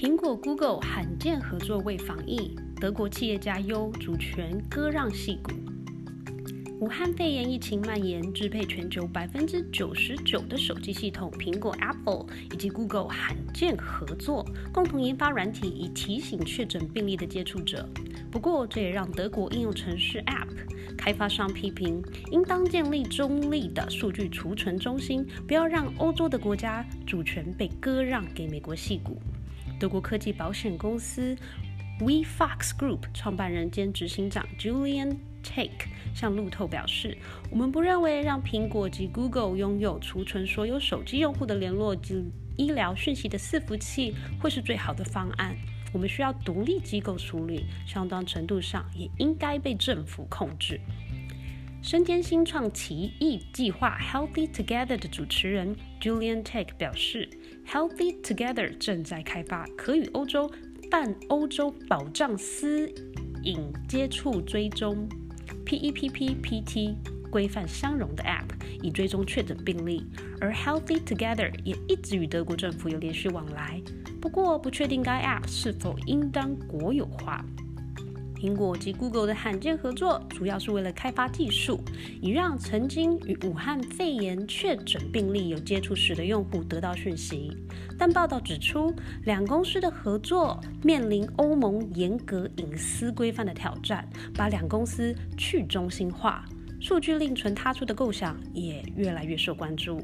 苹果、Google 罕见合作为防疫，德国企业家忧主权割让戏骨。武汉肺炎疫情蔓延，支配全球百分之九十九的手机系统。苹果 Apple 以及 Google 罕见合作，共同研发软体，以提醒确诊病例的接触者。不过，这也让德国应用程式 App 开发商批评，应当建立中立的数据储存中心，不要让欧洲的国家主权被割让给美国戏骨。德国科技保险公司 WeFox Group 创办人兼执行长 Julian Take 向路透表示：“我们不认为让苹果及 Google 拥有储存所有手机用户的联络及医疗讯息的伺服器会是最好的方案。我们需要独立机构处理，相当程度上也应该被政府控制。”身兼新创奇异计划 Healthy Together 的主持人 Julian Take 表示，Healthy Together 正在开发可与欧洲泛欧洲保障私隐接触追踪 PEPPPT 规范相容的 App，以追踪确诊病例。而 Healthy Together 也一直与德国政府有连续往来，不过不确定该 App 是否应当国有化。苹果及 Google 的罕见合作，主要是为了开发技术，以让曾经与武汉肺炎确诊病例有接触史的用户得到讯息。但报道指出，两公司的合作面临欧盟严格隐私规范的挑战，把两公司去中心化、数据另存他处的构想也越来越受关注。